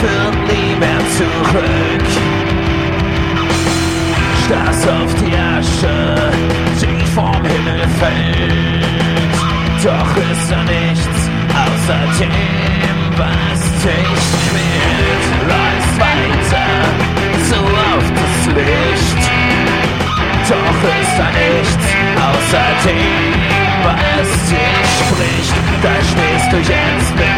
führt nie mehr zurück. Starrst auf die Asche, die vom Himmel fällt. Doch ist da nichts außer dem, was dich quält. Läufst weiter, so auf das Licht. Doch ist da nichts außer dem, was dich spricht. Da stehst du jetzt mit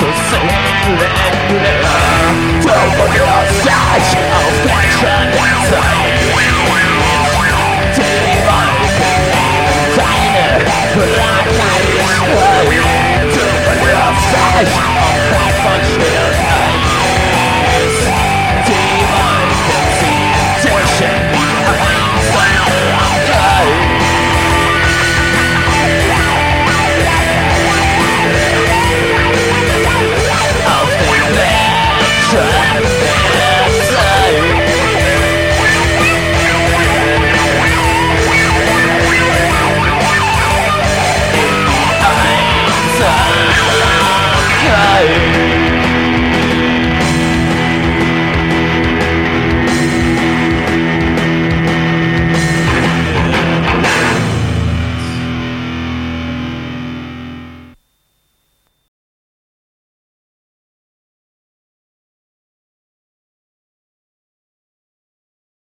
so circular Don't look at our size of passion Demonic and tiny Black eyes Don't look at our